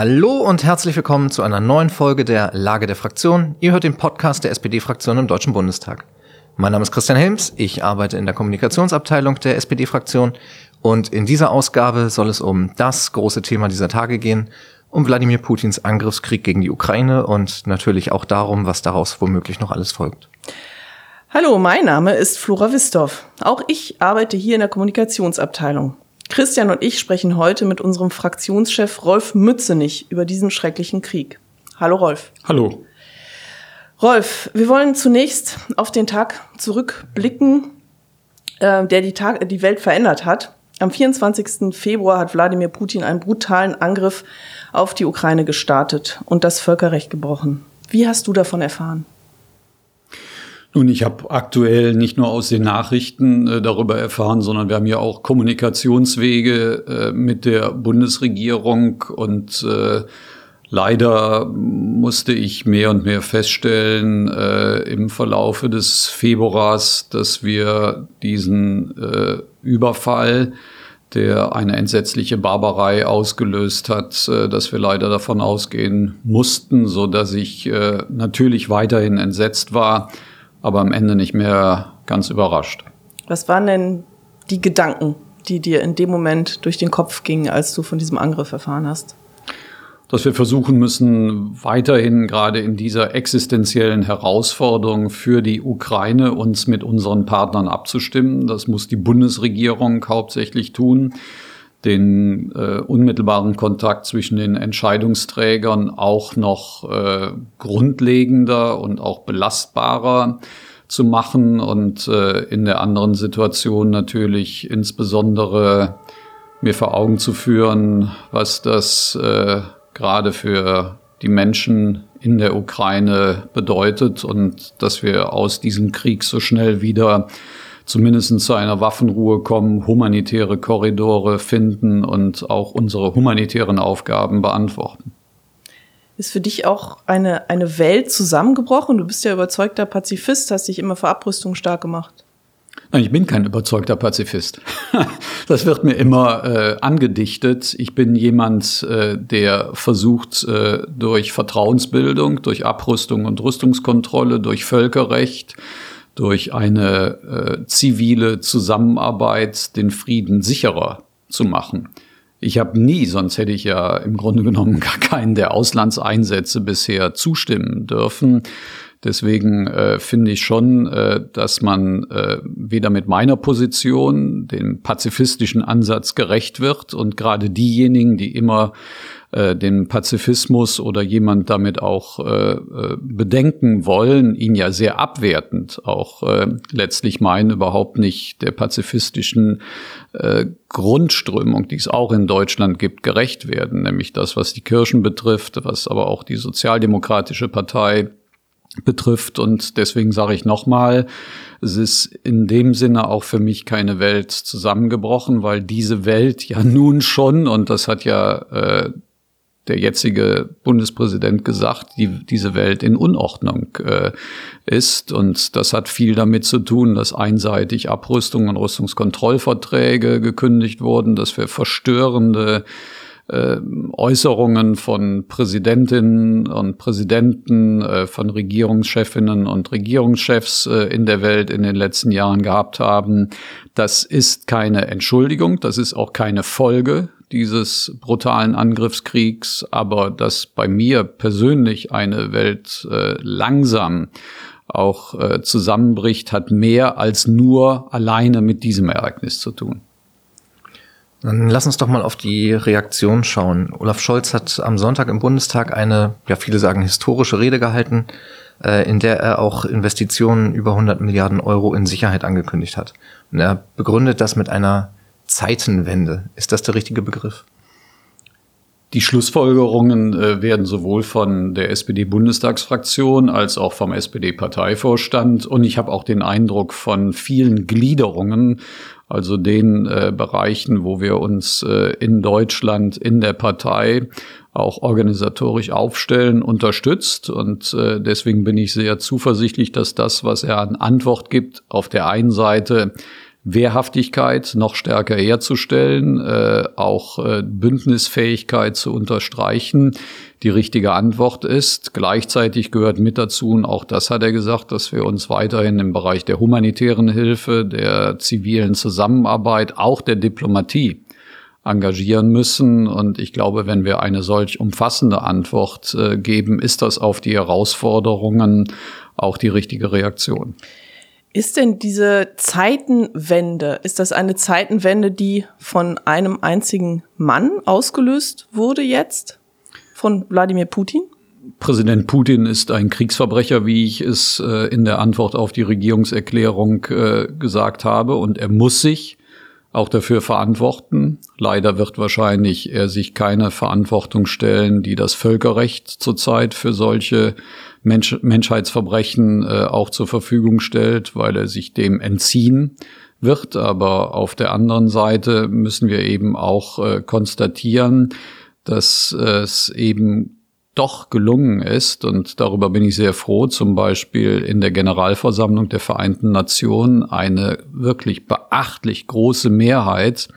Hallo und herzlich willkommen zu einer neuen Folge der Lage der Fraktion. Ihr hört den Podcast der SPD-Fraktion im Deutschen Bundestag. Mein Name ist Christian Helms, ich arbeite in der Kommunikationsabteilung der SPD-Fraktion und in dieser Ausgabe soll es um das große Thema dieser Tage gehen, um Wladimir Putins Angriffskrieg gegen die Ukraine und natürlich auch darum, was daraus womöglich noch alles folgt. Hallo, mein Name ist Flora Wistorf. Auch ich arbeite hier in der Kommunikationsabteilung. Christian und ich sprechen heute mit unserem Fraktionschef Rolf Mützenich über diesen schrecklichen Krieg. Hallo Rolf. Hallo. Rolf, wir wollen zunächst auf den Tag zurückblicken, äh, der die, Tag, die Welt verändert hat. Am 24. Februar hat Wladimir Putin einen brutalen Angriff auf die Ukraine gestartet und das Völkerrecht gebrochen. Wie hast du davon erfahren? Nun, ich habe aktuell nicht nur aus den Nachrichten äh, darüber erfahren, sondern wir haben ja auch Kommunikationswege äh, mit der Bundesregierung und äh, leider musste ich mehr und mehr feststellen äh, im Verlaufe des Februars, dass wir diesen äh, Überfall der eine entsetzliche Barbarei ausgelöst hat, äh, dass wir leider davon ausgehen mussten, so dass ich natürlich weiterhin entsetzt war, aber am Ende nicht mehr ganz überrascht. Was waren denn die Gedanken, die dir in dem Moment durch den Kopf gingen, als du von diesem Angriff erfahren hast? Dass wir versuchen müssen, weiterhin gerade in dieser existenziellen Herausforderung für die Ukraine uns mit unseren Partnern abzustimmen. Das muss die Bundesregierung hauptsächlich tun den äh, unmittelbaren Kontakt zwischen den Entscheidungsträgern auch noch äh, grundlegender und auch belastbarer zu machen und äh, in der anderen Situation natürlich insbesondere mir vor Augen zu führen, was das äh, gerade für die Menschen in der Ukraine bedeutet und dass wir aus diesem Krieg so schnell wieder zumindest zu einer Waffenruhe kommen, humanitäre Korridore finden und auch unsere humanitären Aufgaben beantworten. Ist für dich auch eine, eine Welt zusammengebrochen? Du bist ja überzeugter Pazifist, hast dich immer für Abrüstung stark gemacht. Nein, ich bin kein überzeugter Pazifist. Das wird mir immer äh, angedichtet. Ich bin jemand, äh, der versucht, äh, durch Vertrauensbildung, durch Abrüstung und Rüstungskontrolle, durch Völkerrecht, durch eine äh, zivile Zusammenarbeit den Frieden sicherer zu machen. Ich habe nie, sonst hätte ich ja im Grunde genommen gar keinen der Auslandseinsätze bisher zustimmen dürfen. Deswegen äh, finde ich schon, äh, dass man äh, weder mit meiner Position dem pazifistischen Ansatz gerecht wird und gerade diejenigen, die immer äh, den Pazifismus oder jemand damit auch äh, äh, bedenken wollen, ihn ja sehr abwertend auch äh, letztlich meinen, überhaupt nicht der pazifistischen äh, Grundströmung, die es auch in Deutschland gibt, gerecht werden, nämlich das, was die Kirchen betrifft, was aber auch die Sozialdemokratische Partei betrifft. Und deswegen sage ich nochmal, es ist in dem Sinne auch für mich keine Welt zusammengebrochen, weil diese Welt ja nun schon, und das hat ja äh, der jetzige Bundespräsident gesagt, die, diese Welt in Unordnung äh, ist. Und das hat viel damit zu tun, dass einseitig Abrüstung und Rüstungskontrollverträge gekündigt wurden, dass wir verstörende äh, Äußerungen von Präsidentinnen und Präsidenten, äh, von Regierungschefinnen und Regierungschefs äh, in der Welt in den letzten Jahren gehabt haben. Das ist keine Entschuldigung, das ist auch keine Folge dieses brutalen Angriffskriegs, aber dass bei mir persönlich eine Welt äh, langsam auch äh, zusammenbricht, hat mehr als nur alleine mit diesem Ereignis zu tun. Dann lass uns doch mal auf die Reaktion schauen. Olaf Scholz hat am Sonntag im Bundestag eine, ja viele sagen historische Rede gehalten, äh, in der er auch Investitionen über 100 Milliarden Euro in Sicherheit angekündigt hat. Und er begründet das mit einer Zeitenwende. Ist das der richtige Begriff? Die Schlussfolgerungen äh, werden sowohl von der SPD-Bundestagsfraktion als auch vom SPD-Parteivorstand und ich habe auch den Eindruck von vielen Gliederungen, also den äh, Bereichen, wo wir uns äh, in Deutschland in der Partei auch organisatorisch aufstellen, unterstützt. Und äh, deswegen bin ich sehr zuversichtlich, dass das, was er an Antwort gibt, auf der einen Seite Wehrhaftigkeit noch stärker herzustellen, äh, auch äh, Bündnisfähigkeit zu unterstreichen, die richtige Antwort ist. Gleichzeitig gehört mit dazu, und auch das hat er gesagt, dass wir uns weiterhin im Bereich der humanitären Hilfe, der zivilen Zusammenarbeit, auch der Diplomatie engagieren müssen. Und ich glaube, wenn wir eine solch umfassende Antwort äh, geben, ist das auf die Herausforderungen auch die richtige Reaktion. Ist denn diese Zeitenwende, ist das eine Zeitenwende, die von einem einzigen Mann ausgelöst wurde jetzt? Von Wladimir Putin? Präsident Putin ist ein Kriegsverbrecher, wie ich es äh, in der Antwort auf die Regierungserklärung äh, gesagt habe. Und er muss sich auch dafür verantworten. Leider wird wahrscheinlich er sich keine Verantwortung stellen, die das Völkerrecht zurzeit für solche Mensch Menschheitsverbrechen äh, auch zur Verfügung stellt, weil er sich dem entziehen wird. Aber auf der anderen Seite müssen wir eben auch äh, konstatieren, dass es eben doch gelungen ist, und darüber bin ich sehr froh, zum Beispiel in der Generalversammlung der Vereinten Nationen eine wirklich beachtlich große Mehrheit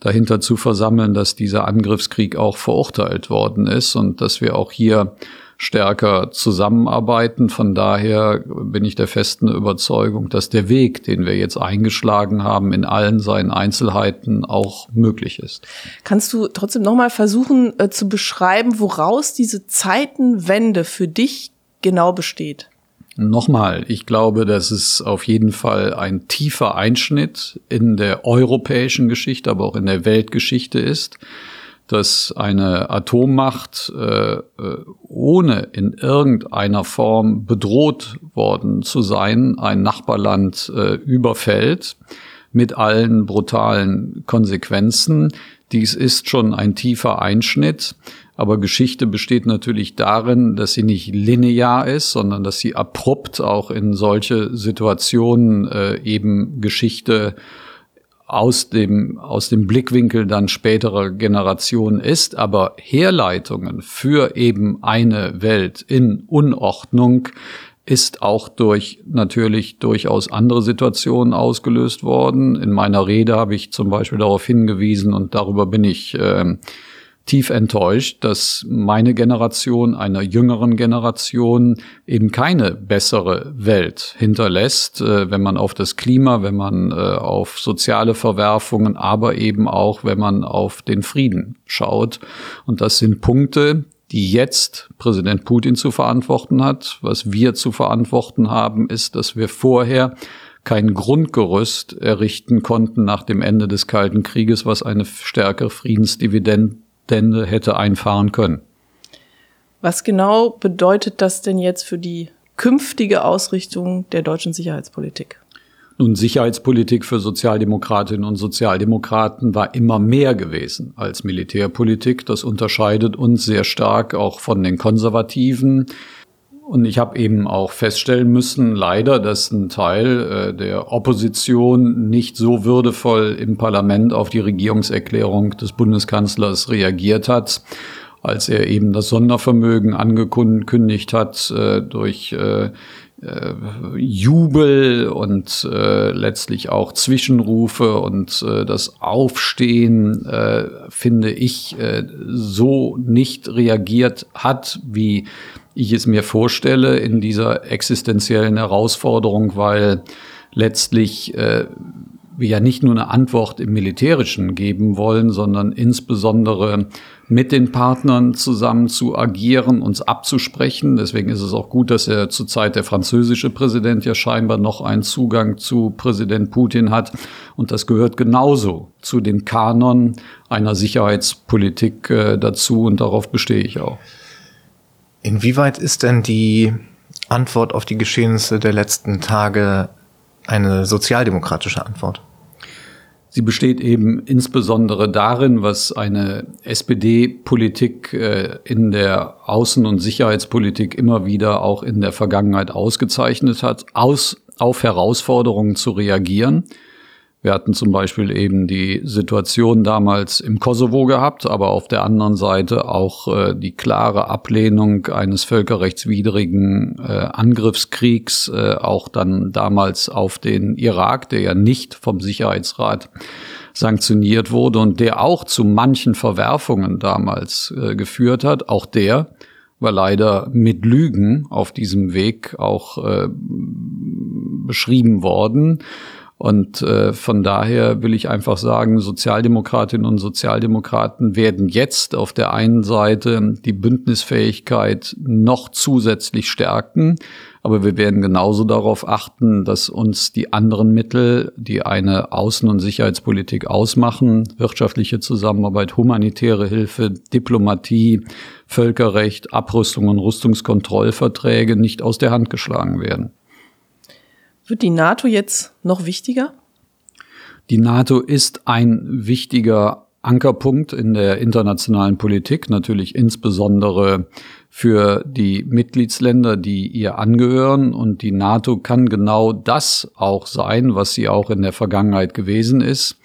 dahinter zu versammeln, dass dieser Angriffskrieg auch verurteilt worden ist und dass wir auch hier stärker zusammenarbeiten. Von daher bin ich der festen Überzeugung, dass der Weg, den wir jetzt eingeschlagen haben, in allen seinen Einzelheiten auch möglich ist. Kannst du trotzdem nochmal versuchen äh, zu beschreiben, woraus diese Zeitenwende für dich genau besteht? Nochmal, ich glaube, dass es auf jeden Fall ein tiefer Einschnitt in der europäischen Geschichte, aber auch in der Weltgeschichte ist dass eine Atommacht äh, äh, ohne in irgendeiner Form bedroht worden zu sein, ein Nachbarland äh, überfällt mit allen brutalen Konsequenzen. Dies ist schon ein tiefer Einschnitt. Aber Geschichte besteht natürlich darin, dass sie nicht linear ist, sondern dass sie abrupt auch in solche Situationen äh, eben Geschichte aus dem, aus dem Blickwinkel dann späterer Generationen ist, aber Herleitungen für eben eine Welt in Unordnung ist auch durch natürlich durchaus andere Situationen ausgelöst worden. In meiner Rede habe ich zum Beispiel darauf hingewiesen und darüber bin ich äh, tief enttäuscht, dass meine Generation einer jüngeren Generation eben keine bessere Welt hinterlässt, äh, wenn man auf das Klima, wenn man äh, auf soziale Verwerfungen, aber eben auch, wenn man auf den Frieden schaut. Und das sind Punkte, die jetzt Präsident Putin zu verantworten hat. Was wir zu verantworten haben, ist, dass wir vorher kein Grundgerüst errichten konnten nach dem Ende des Kalten Krieges, was eine stärkere Friedensdividende Stände hätte einfahren können. Was genau bedeutet das denn jetzt für die künftige Ausrichtung der deutschen Sicherheitspolitik? Nun, Sicherheitspolitik für Sozialdemokratinnen und Sozialdemokraten war immer mehr gewesen als Militärpolitik. Das unterscheidet uns sehr stark auch von den Konservativen. Und ich habe eben auch feststellen müssen, leider, dass ein Teil äh, der Opposition nicht so würdevoll im Parlament auf die Regierungserklärung des Bundeskanzlers reagiert hat, als er eben das Sondervermögen angekündigt hat äh, durch äh, äh, Jubel und äh, letztlich auch Zwischenrufe und äh, das Aufstehen, äh, finde ich, äh, so nicht reagiert hat, wie ich es mir vorstelle in dieser existenziellen Herausforderung, weil letztlich äh, wir ja nicht nur eine Antwort im Militärischen geben wollen, sondern insbesondere mit den Partnern zusammen zu agieren, uns abzusprechen. Deswegen ist es auch gut, dass er zurzeit der französische Präsident ja scheinbar noch einen Zugang zu Präsident Putin hat. Und das gehört genauso zu den Kanon einer Sicherheitspolitik äh, dazu und darauf bestehe ich auch. Inwieweit ist denn die Antwort auf die Geschehnisse der letzten Tage eine sozialdemokratische Antwort? Sie besteht eben insbesondere darin, was eine SPD-Politik äh, in der Außen- und Sicherheitspolitik immer wieder auch in der Vergangenheit ausgezeichnet hat, aus, auf Herausforderungen zu reagieren Wir hatten zum Beispiel eben die Situation damals im Kosovo gehabt, aber auf der anderen Seite auch äh, die klare Ablehnung eines völkerrechtswidrigen äh, Angriffskriegs, äh, auch dann damals auf den Irak, der ja nicht vom Sicherheitsrat sanktioniert wurde und der auch zu manchen Verwerfungen damals äh, geführt hat. Auch der war leider mit Lügen auf diesem Weg auch äh, beschrieben worden. Und äh, von daher will ich einfach sagen, Sozialdemokratinnen und Sozialdemokraten werden jetzt auf der einen Seite die Bündnisfähigkeit noch zusätzlich stärken, aber wir werden genauso darauf achten, dass uns die anderen Mittel, die eine Außen- und Sicherheitspolitik ausmachen, wirtschaftliche Zusammenarbeit, humanitäre Hilfe, Diplomatie, Völkerrecht, Abrüstung und Rüstungskontrollverträge nicht aus der Hand geschlagen werden. Wird die NATO jetzt noch wichtiger? Die NATO ist ein wichtiger Ankerpunkt in der internationalen Politik, natürlich insbesondere für die Mitgliedsländer, die ihr angehören. Und die NATO kann genau das auch sein, was sie auch in der Vergangenheit gewesen ist.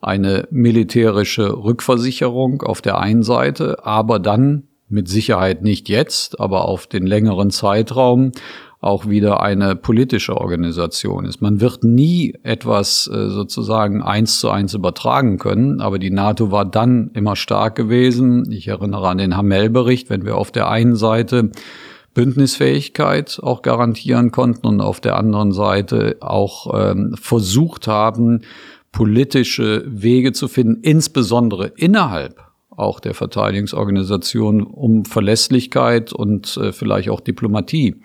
Eine militärische Rückversicherung auf der einen Seite, aber dann mit Sicherheit nicht jetzt, aber auf den längeren Zeitraum auch wieder eine politische Organisation ist. Man wird nie etwas äh, sozusagen eins zu eins übertragen können, aber die NATO war dann immer stark gewesen. Ich erinnere an den Hamel-Bericht, wenn wir auf der einen Seite Bündnisfähigkeit auch garantieren konnten und auf der anderen Seite auch ähm, versucht haben, politische Wege zu finden, insbesondere innerhalb auch der Verteidigungsorganisation, um Verlässlichkeit und äh, vielleicht auch Diplomatie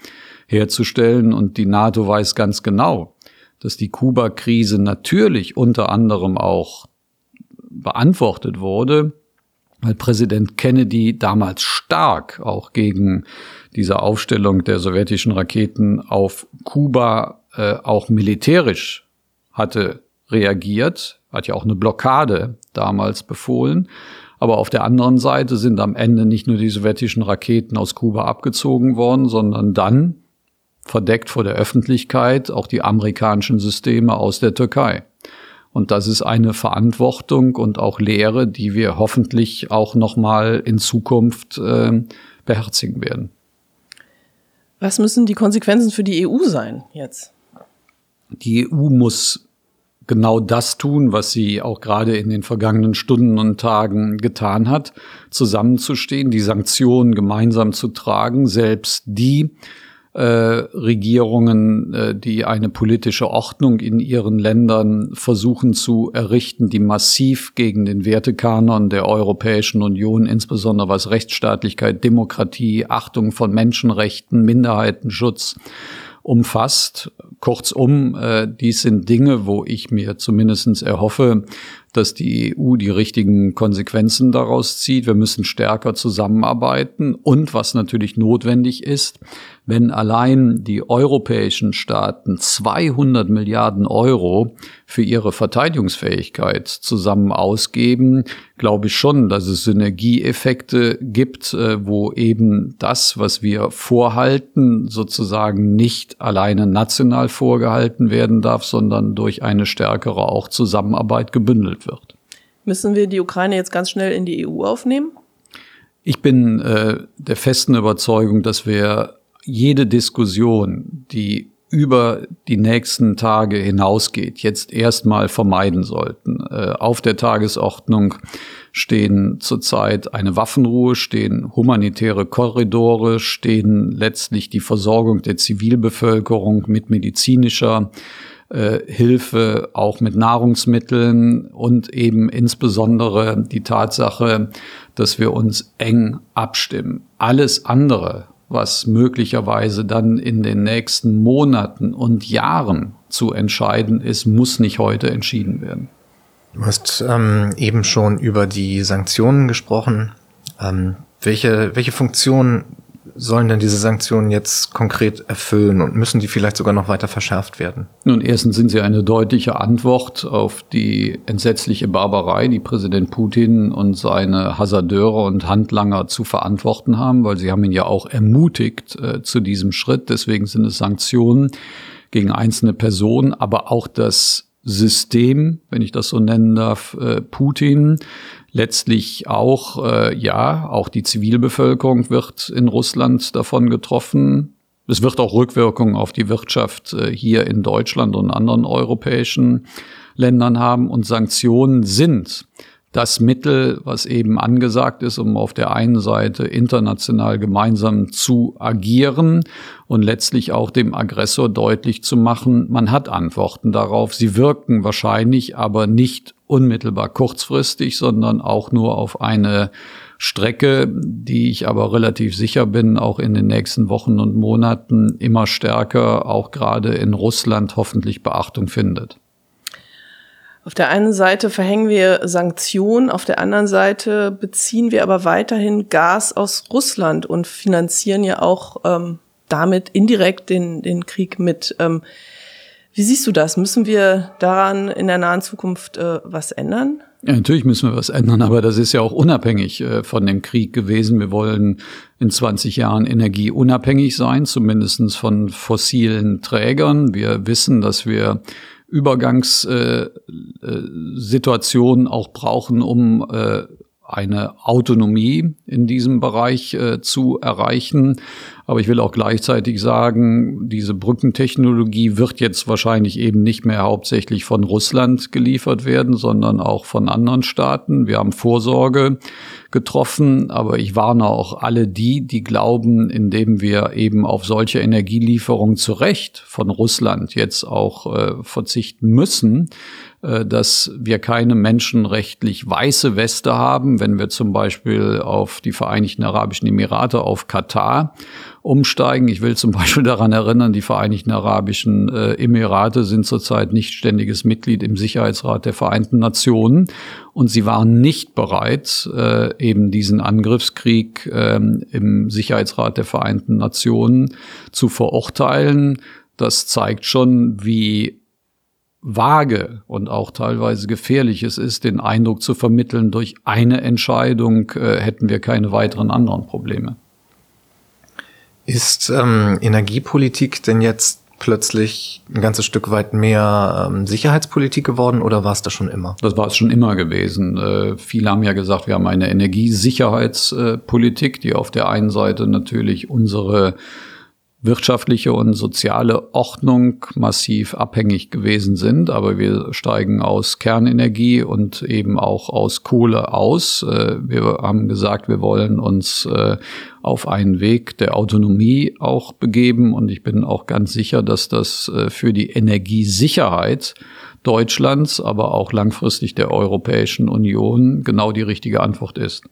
herzustellen. Und die NATO weiß ganz genau, dass die Kuba-Krise natürlich unter anderem auch beantwortet wurde, weil Präsident Kennedy damals stark auch gegen diese Aufstellung der sowjetischen Raketen auf Kuba äh, auch militärisch hatte reagiert, hat ja auch eine Blockade damals befohlen. Aber auf der anderen Seite sind am Ende nicht nur die sowjetischen Raketen aus Kuba abgezogen worden, sondern dann verdeckt vor der Öffentlichkeit auch die amerikanischen Systeme aus der Türkei. Und das ist eine Verantwortung und auch Lehre, die wir hoffentlich auch noch mal in Zukunft äh, beherzigen werden. Was müssen die Konsequenzen für die EU sein jetzt? Die EU muss genau das tun, was sie auch gerade in den vergangenen Stunden und Tagen getan hat, zusammenzustehen, die Sanktionen gemeinsam zu tragen, selbst die äh, Regierungen, äh, die eine politische Ordnung in ihren Ländern versuchen zu errichten, die massiv gegen den Wertekanon der Europäischen Union, insbesondere was Rechtsstaatlichkeit, Demokratie, Achtung von Menschenrechten, Minderheitenschutz umfasst. Kurzum, äh, dies sind Dinge, wo ich mir zumindestens erhoffe, dass die EU die richtigen Konsequenzen daraus zieht. Wir müssen stärker zusammenarbeiten. Und was natürlich notwendig ist, wenn allein die europäischen Staaten 200 Milliarden Euro für ihre Verteidigungsfähigkeit zusammen ausgeben, glaube ich schon, dass es Synergieeffekte gibt, äh, wo eben das, was wir vorhalten, sozusagen nicht alleine national vorgehalten werden darf, sondern durch eine stärkere auch Zusammenarbeit gebündelt wird. Müssen wir die Ukraine jetzt ganz schnell in die EU aufnehmen? Ich bin äh, der festen Überzeugung, dass wir jede Diskussion, die über die nächsten Tage hinausgeht, jetzt erstmal vermeiden sollten. Äh, auf der Tagesordnung stehen zurzeit eine Waffenruhe, stehen humanitäre Korridore, stehen letztlich die Versorgung der Zivilbevölkerung mit medizinischer äh, Hilfe auch mit Nahrungsmitteln und eben insbesondere die Tatsache, dass wir uns eng abstimmen. Alles andere, was möglicherweise dann in den nächsten Monaten und Jahren zu entscheiden ist, muss nicht heute entschieden werden. Du hast ähm, eben schon über die Sanktionen gesprochen. Ähm, welche, welche Funktion sollen denn diese Sanktionen jetzt konkret erfüllen und müssen die vielleicht sogar noch weiter verschärft werden? Nun, erstens sind sie eine deutliche Antwort auf die entsetzliche Barbarei, die Präsident Putin und seine Hasardeure und Handlanger zu verantworten haben, weil sie haben ihn ja auch ermutigt äh, zu diesem Schritt. Deswegen sind es Sanktionen gegen einzelne Personen, aber auch das System, wenn ich das so nennen darf, äh, Putin. Letztlich auch, äh, ja, auch die Zivilbevölkerung wird in Russland davon getroffen. Es wird auch Rückwirkungen auf die Wirtschaft äh, hier in Deutschland und anderen europäischen Ländern haben. Und Sanktionen sind das Mittel, was eben angesagt ist, um auf der einen Seite international gemeinsam zu agieren und letztlich auch dem Aggressor deutlich zu machen, man hat Antworten darauf. Sie wirken wahrscheinlich aber nicht unmittelbar kurzfristig, sondern auch nur auf eine Strecke, die ich aber relativ sicher bin, auch in den nächsten Wochen und Monaten immer stärker, auch gerade in Russland, hoffentlich Beachtung findet. Auf der einen Seite verhängen wir Sanktionen, auf der anderen Seite beziehen wir aber weiterhin Gas aus Russland und finanzieren ja auch ähm, damit indirekt den, den Krieg mit. Ähm, wie siehst du das? Müssen wir daran in der nahen Zukunft äh, was ändern? Ja, natürlich müssen wir was ändern, aber das ist ja auch unabhängig äh, von dem Krieg gewesen. Wir wollen in 20 Jahren energieunabhängig sein, zumindestens von fossilen Trägern. Wir wissen, dass wir Übergangssituationen äh, äh, auch brauchen, um äh, eine Autonomie in diesem Bereich äh, zu erreichen. Aber ich will auch gleichzeitig sagen, diese Brückentechnologie wird jetzt wahrscheinlich eben nicht mehr hauptsächlich von Russland geliefert werden, sondern auch von anderen Staaten. Wir haben Vorsorge getroffen, aber ich warne auch alle die, die glauben, indem wir eben auf solche Energielieferungen zu Recht von Russland jetzt auch äh, verzichten müssen, äh, dass wir keine menschenrechtlich weiße Weste haben, wenn wir zum Beispiel auf die Vereinigten Arabischen Emirate, auf Katar umsteigen. Ich will zum Beispiel daran erinnern, die Vereinigten Arabischen äh, Emirate sind zurzeit nicht ständiges Mitglied im Sicherheitsrat der Vereinten Nationen und sie waren nicht bereit, äh, eben diesen Angriffskrieg ähm, im Sicherheitsrat der Vereinten Nationen zu verurteilen. Das zeigt schon, wie vage und auch teilweise gefährlich es ist, den Eindruck zu vermitteln, durch eine Entscheidung äh, hätten wir keine weiteren anderen Probleme. Ist ähm, Energiepolitik denn jetzt plötzlich ein ganzes Stück weit mehr ähm, Sicherheitspolitik geworden oder war es das schon immer? Das war es schon immer gewesen. Äh, viele haben ja gesagt, wir haben eine Energiesicherheitspolitik, die auf der einen Seite natürlich unsere wirtschaftliche und soziale Ordnung massiv abhängig gewesen sind. Aber wir steigen aus Kernenergie und eben auch aus Kohle aus. Äh, wir haben gesagt, wir wollen uns äh, auf einen Weg der Autonomie auch begeben. Und ich bin auch ganz sicher, dass das äh, für die Energiesicherheit Deutschlands, aber auch langfristig der Europäischen Union genau die richtige Antwort ist.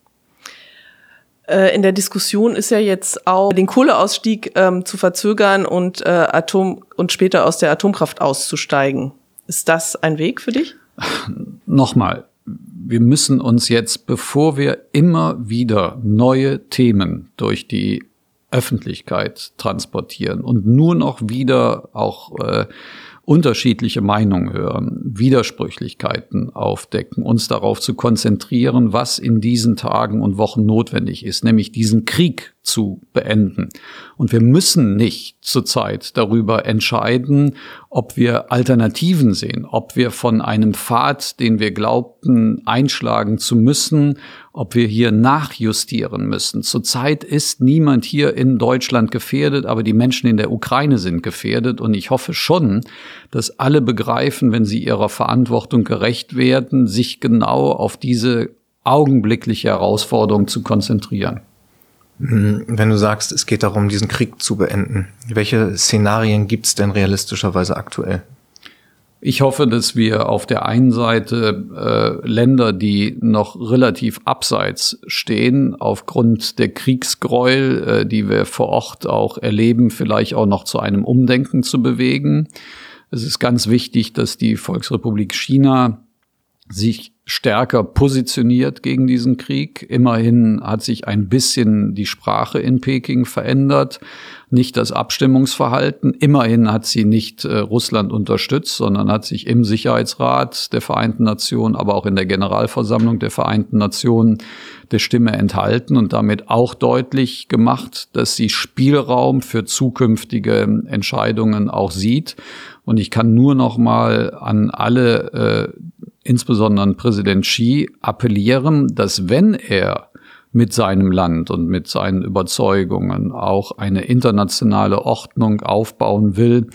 Äh, in der Diskussion ist ja jetzt auch den Kohleausstieg ähm, zu verzögern und äh, Atom und später aus der Atomkraft auszusteigen. Ist das ein Weg für dich? Nochmal, wir müssen uns jetzt, bevor wir immer wieder neue Themen durch die Öffentlichkeit transportieren und nur noch wieder auch äh, unterschiedliche Meinungen hören, Widersprüchlichkeiten aufdecken, uns darauf zu konzentrieren, was in diesen Tagen und Wochen notwendig ist, nämlich diesen Krieg zu beenden. Und wir müssen nicht zurzeit darüber entscheiden, ob wir Alternativen sehen, ob wir von einem Pfad, den wir glaubten, einschlagen zu müssen, ob wir hier nachjustieren müssen. Zurzeit ist niemand hier in Deutschland gefährdet, aber die Menschen in der Ukraine sind gefährdet. Und ich hoffe schon, dass alle begreifen, wenn sie ihrer Verantwortung gerecht werden, sich genau auf diese augenblickliche Herausforderung zu konzentrieren. Hm, wenn du sagst, es geht darum, diesen Krieg zu beenden, welche Szenarien gibt es denn realistischerweise aktuell? Ich hoffe, dass wir auf der einen Seite äh, Länder, die noch relativ abseits stehen, aufgrund der Kriegsgräuel, äh, die wir vor Ort auch erleben, vielleicht auch noch zu einem Umdenken zu bewegen. Es ist ganz wichtig, dass die Volksrepublik China sich stärker positioniert gegen diesen Krieg. Immerhin hat sich ein bisschen die Sprache in Peking verändert, nicht das Abstimmungsverhalten. Immerhin hat sie nicht äh, Russland unterstützt, sondern hat sich im Sicherheitsrat der Vereinten Nationen, aber auch in der Generalversammlung der Vereinten Nationen der Stimme enthalten und damit auch deutlich gemacht, dass sie Spielraum für zukünftige Entscheidungen auch sieht. Und ich kann nur noch mal an alle, äh, insbesondere an Präsident Xi, appellieren, dass wenn er mit seinem Land und mit seinen Überzeugungen auch eine internationale Ordnung aufbauen will,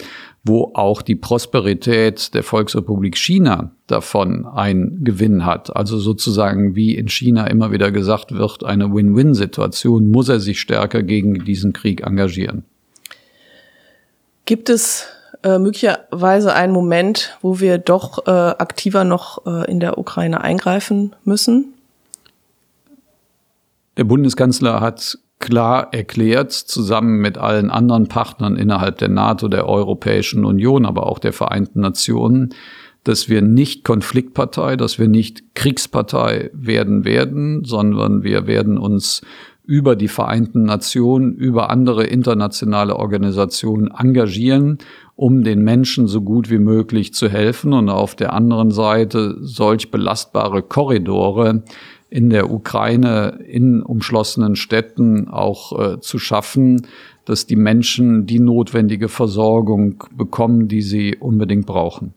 wo auch die Prosperität der Volksrepublik China davon einen Gewinn hat. Also sozusagen, wie in China immer wieder gesagt wird, eine Win-Win-Situation, muss er sich stärker gegen diesen Krieg engagieren. Gibt es äh, möglicherweise einen Moment, wo wir doch äh, aktiver noch äh, in der Ukraine eingreifen müssen? Der Bundeskanzler hat klar erklärt, zusammen mit allen anderen Partnern innerhalb der NATO, der Europäischen Union, aber auch der Vereinten Nationen, dass wir nicht Konfliktpartei, dass wir nicht Kriegspartei werden werden, sondern wir werden uns über die Vereinten Nationen, über andere internationale Organisationen engagieren, um den Menschen so gut wie möglich zu helfen und auf der anderen Seite solch belastbare Korridore in der Ukraine, in umschlossenen Städten auch äh, zu schaffen, dass die Menschen die notwendige Versorgung bekommen, die sie unbedingt brauchen.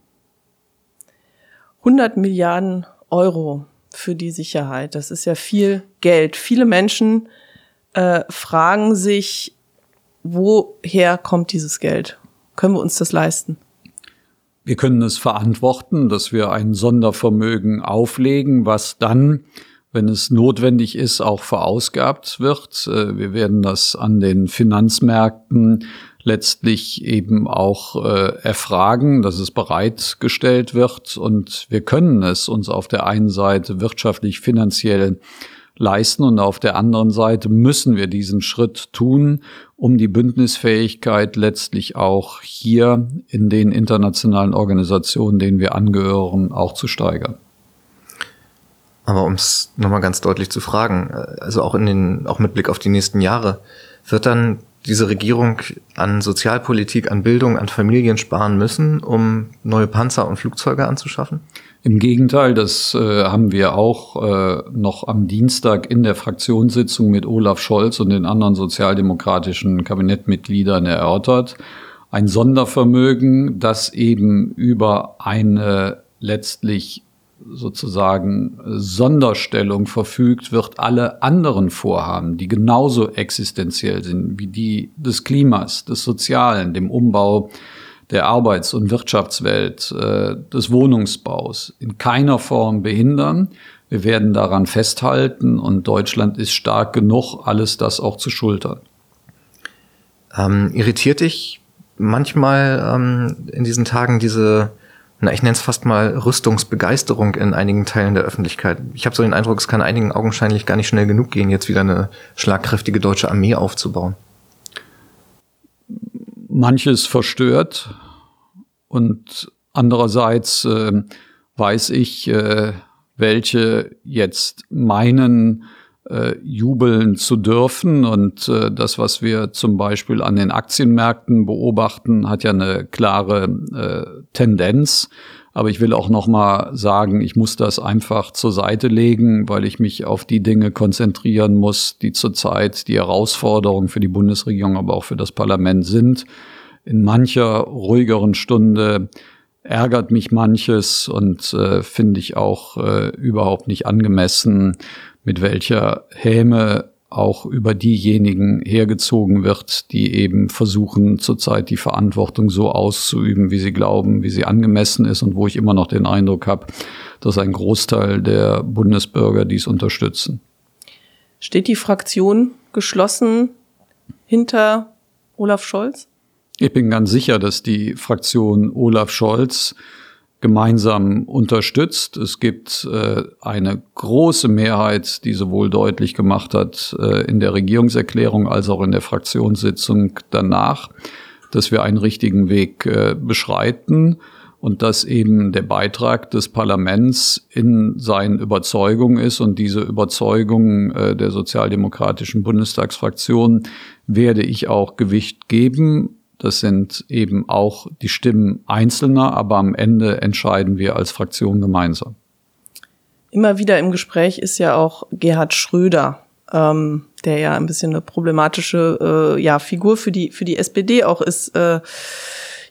100 Milliarden Euro für die Sicherheit, das ist ja viel Geld. Viele Menschen äh, fragen sich, woher kommt dieses Geld? Können wir uns das leisten? Wir können es verantworten, dass wir ein Sondervermögen auflegen, was dann wenn es notwendig ist, auch verausgabt wird. Äh, wir werden das an den Finanzmärkten letztlich eben auch äh, erfragen, dass es bereitgestellt wird. Und wir können es uns auf der einen Seite wirtschaftlich, finanziell leisten und auf der anderen Seite müssen wir diesen Schritt tun, um die Bündnisfähigkeit letztlich auch hier in den internationalen Organisationen, denen wir angehören, auch zu steigern. Aber um es nochmal ganz deutlich zu fragen, äh, also auch in den, auch mit Blick auf die nächsten Jahre, wird dann diese Regierung an Sozialpolitik, an Bildung, an Familien sparen müssen, um neue Panzer und Flugzeuge anzuschaffen? Im Gegenteil, das äh, haben wir auch äh, noch am Dienstag in der Fraktionssitzung mit Olaf Scholz und den anderen sozialdemokratischen Kabinettmitgliedern erörtert. Ein Sondervermögen, das eben über eine letztlich sozusagen Sonderstellung verfügt, wird alle anderen Vorhaben, die genauso existenziell sind wie die des Klimas, des Sozialen, dem Umbau der Arbeits- und Wirtschaftswelt, äh, des Wohnungsbaus in keiner Form behindern. Wir werden daran festhalten und Deutschland ist stark genug, alles das auch zu schultern. Ähm, irritiert dich manchmal ähm, in diesen Tagen diese na, ich nenne es fast mal Rüstungsbegeisterung in einigen Teilen der Öffentlichkeit. Ich habe so den Eindruck, es kann einigen augenscheinlich gar nicht schnell genug gehen, jetzt wieder eine schlagkräftige deutsche Armee aufzubauen. Manches verstört und andererseits äh, weiß ich, äh, welche jetzt meinen, äh, jubeln zu dürfen. Und äh, das, was wir zum Beispiel an den Aktienmärkten beobachten, hat ja eine klare äh, Tendenz. Aber ich will auch noch mal sagen, ich muss das einfach zur Seite legen, weil ich mich auf die Dinge konzentrieren muss, die zurzeit die Herausforderung für die Bundesregierung, aber auch für das Parlament sind. In mancher ruhigeren Stunde ärgert mich manches und äh, finde ich auch äh, überhaupt nicht angemessen, mit welcher Häme auch über diejenigen hergezogen wird, die eben versuchen, zurzeit die Verantwortung so auszuüben, wie sie glauben, wie sie angemessen ist und wo ich immer noch den Eindruck habe, dass ein Großteil der Bundesbürger dies unterstützen. Steht die Fraktion geschlossen hinter Olaf Scholz? Ich bin ganz sicher, dass die Fraktion Olaf Scholz gemeinsam unterstützt. Es gibt äh, eine große Mehrheit, die sowohl deutlich gemacht hat äh, in der Regierungserklärung als auch in der Fraktionssitzung danach, dass wir einen richtigen Weg äh, beschreiten und dass eben der Beitrag des Parlaments in seinen Überzeugungen ist und diese Überzeugung äh, der sozialdemokratischen Bundestagsfraktion werde ich auch Gewicht geben das sind eben auch die Stimmen Einzelner, aber am Ende entscheiden wir als Fraktion gemeinsam. Immer wieder im Gespräch ist ja auch Gerhard Schröder, ähm, der ja ein bisschen eine problematische äh, ja, Figur für die, für die SPD auch ist. Äh,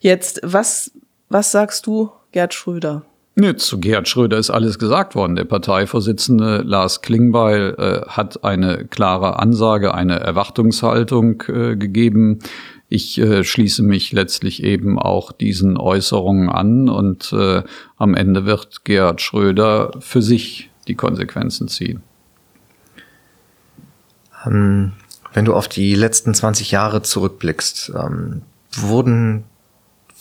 jetzt, was Was sagst du, Gerd Schröder? Nee, zu Gerhard Schröder ist alles gesagt worden. Der Parteivorsitzende Lars Klingbeil äh, hat eine klare Ansage, eine Erwartungshaltung äh, gegeben. Ich äh, schließe mich letztlich eben auch diesen Äußerungen an und äh, am Ende wird Gerhard Schröder für sich die Konsequenzen ziehen. Ähm, wenn du auf die letzten 20 Jahre zurückblickst, ähm, wurden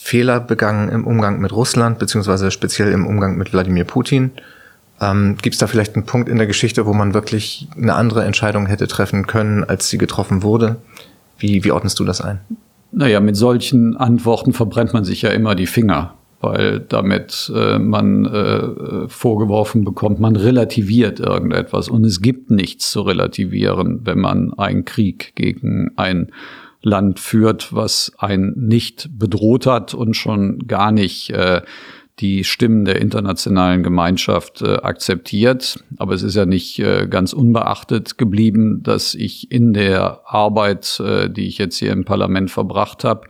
Fehler begangen im Umgang mit Russland, beziehungsweise speziell im Umgang mit Wladimir Putin. Ähm, Gibt es da vielleicht einen Punkt in der Geschichte, wo man wirklich eine andere Entscheidung hätte treffen können, als sie getroffen wurde? Wie, wie ordnest du das ein? Naja, mit solchen Antworten verbrennt man sich ja immer die Finger, weil damit äh, man äh, vorgeworfen bekommt, man relativiert irgendetwas. Und es gibt nichts zu relativieren, wenn man einen Krieg gegen ein Land führt, was einen nicht bedroht hat und schon gar nicht äh, die Stimmen der internationalen Gemeinschaft äh, akzeptiert. Aber es ist ja nicht äh, ganz unbeachtet geblieben, dass ich in der Arbeit, äh, die ich jetzt hier im Parlament verbracht habe,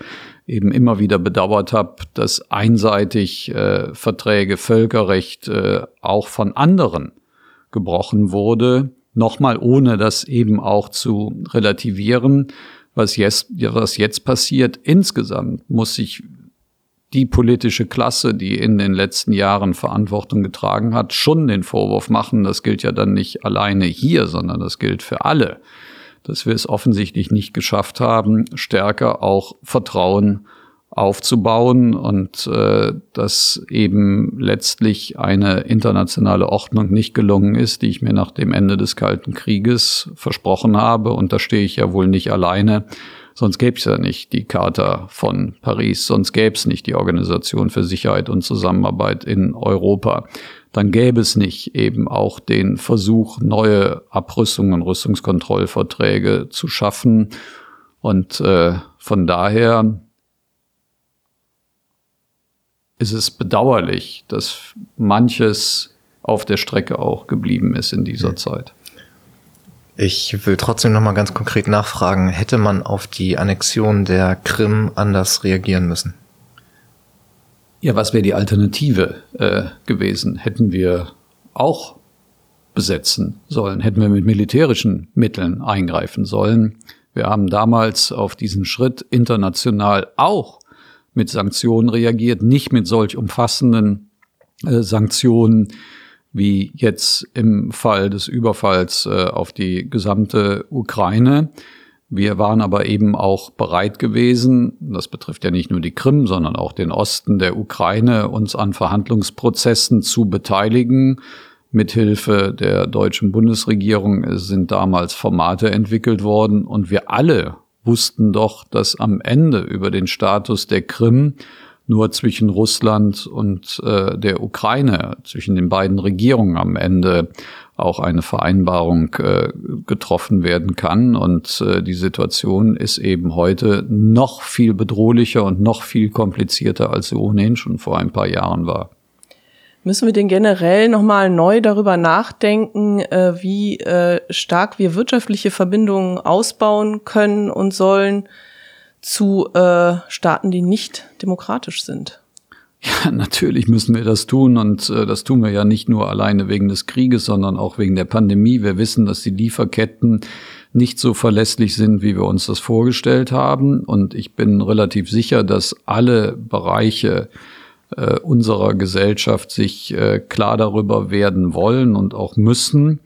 eben immer wieder bedauert habe, dass einseitig äh, Verträge, Völkerrecht äh, auch von anderen gebrochen wurde. Nochmal ohne das eben auch zu relativieren was jetzt, was jetzt passiert. Insgesamt muss sich die politische Klasse, die in den letzten Jahren Verantwortung getragen hat, schon den Vorwurf machen, das gilt ja dann nicht alleine hier, sondern das gilt für alle, dass wir es offensichtlich nicht geschafft haben, stärker auch Vertrauen aufzubauen und äh, dass eben letztlich eine internationale Ordnung nicht gelungen ist, die ich mir nach dem Ende des Kalten Krieges versprochen habe. Und da stehe ich ja wohl nicht alleine. Sonst gäbe es ja nicht die Charta von Paris, sonst gäbe es nicht die Organisation für Sicherheit und Zusammenarbeit in Europa. Dann gäbe es nicht eben auch den Versuch, neue Abrüstungen und Rüstungskontrollverträge zu schaffen. Und äh, von daher ist es bedauerlich, dass manches auf der Strecke auch geblieben ist in dieser Zeit. Ich will trotzdem noch mal ganz konkret nachfragen, hätte man auf die Annexion der Krim anders reagieren müssen? Ja, was wäre die Alternative äh, gewesen? Hätten wir auch besetzen sollen? Hätten wir mit militärischen Mitteln eingreifen sollen? Wir haben damals auf diesen Schritt international auch mit Sanktionen reagiert, nicht mit solch umfassenden äh, Sanktionen wie jetzt im Fall des Überfalls äh, auf die gesamte Ukraine. Wir waren aber eben auch bereit gewesen, das betrifft ja nicht nur die Krim, sondern auch den Osten der Ukraine, uns an Verhandlungsprozessen zu beteiligen. Mithilfe der deutschen Bundesregierung sind damals Formate entwickelt worden und wir alle wussten doch, dass am Ende über den Status der Krim nur zwischen Russland und äh, der Ukraine, zwischen den beiden Regierungen am Ende auch eine Vereinbarung äh, getroffen werden kann. Und äh, die Situation ist eben heute noch viel bedrohlicher und noch viel komplizierter, als sie ohnehin schon vor ein paar Jahren war. Müssen wir denn generell nochmal neu darüber nachdenken, äh, wie äh, stark wir wirtschaftliche Verbindungen ausbauen können und sollen zu äh, Staaten, die nicht demokratisch sind? Ja, natürlich müssen wir das tun und äh, das tun wir ja nicht nur alleine wegen des Krieges, sondern auch wegen der Pandemie. Wir wissen, dass die Lieferketten nicht so verlässlich sind, wie wir uns das vorgestellt haben und ich bin relativ sicher, dass alle Bereiche äh, unserer Gesellschaft sich äh, klar darüber werden wollen und auch müssen,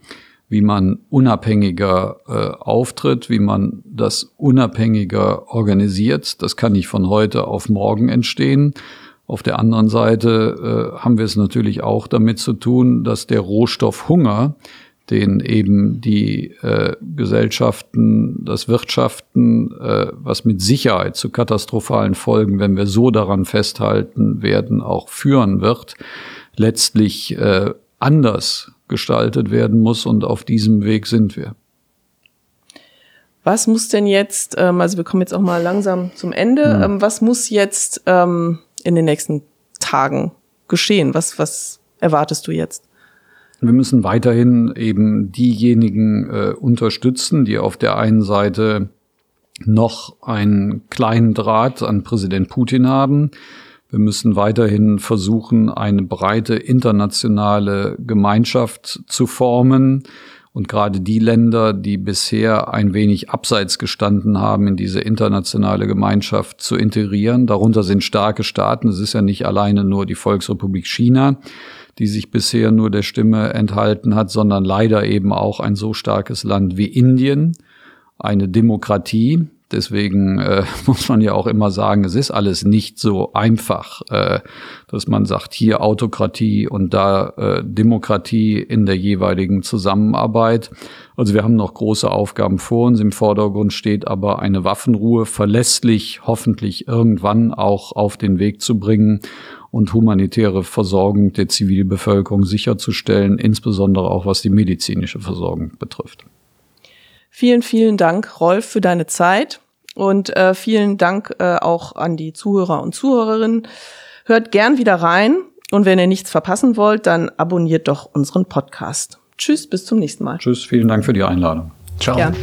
wie man unabhängiger äh, auftritt, wie man das unabhängiger organisiert. Das kann nicht von heute auf morgen entstehen. Auf der anderen Seite äh, haben wir es natürlich auch damit zu tun, dass der Rohstoff Hunger den eben die äh, Gesellschaften, das Wirtschaften, äh, was mit Sicherheit zu katastrophalen Folgen, wenn wir so daran festhalten werden, auch führen wird, letztlich äh, anders gestaltet werden muss und auf diesem Weg sind wir. Was muss denn jetzt, ähm, also wir kommen jetzt auch mal langsam zum Ende, mhm. ähm, was muss jetzt ähm, in den nächsten Tagen geschehen? Was, was erwartest du jetzt? Wir müssen weiterhin eben diejenigen äh, unterstützen, die auf der einen Seite noch einen kleinen Draht an Präsident Putin haben. Wir müssen weiterhin versuchen, eine breite internationale Gemeinschaft zu formen. Und gerade die Länder, die bisher ein wenig abseits gestanden haben, in diese internationale Gemeinschaft zu integrieren. Darunter sind starke Staaten. Es ist ja nicht alleine nur die Volksrepublik China, die sich bisher nur der Stimme enthalten hat, sondern leider eben auch ein so starkes Land wie Indien, eine Demokratie, Deswegen äh, muss man ja auch immer sagen, es ist alles nicht so einfach, äh, dass man sagt, hier Autokratie und da äh, Demokratie in der jeweiligen Zusammenarbeit. Also wir haben noch große Aufgaben vor uns. Im Vordergrund steht aber eine Waffenruhe verlässlich, hoffentlich irgendwann auch auf den Weg zu bringen und humanitäre Versorgung der Zivilbevölkerung sicherzustellen, insbesondere auch was die medizinische Versorgung betrifft. Vielen, vielen Dank, Rolf, für deine Zeit. Und äh, vielen Dank äh, auch an die Zuhörer und Zuhörerinnen. Hört gern wieder rein. Und wenn ihr nichts verpassen wollt, dann abonniert doch unseren Podcast. Tschüss, bis zum nächsten Mal. Tschüss, vielen Dank für die Einladung. Ciao. Gern.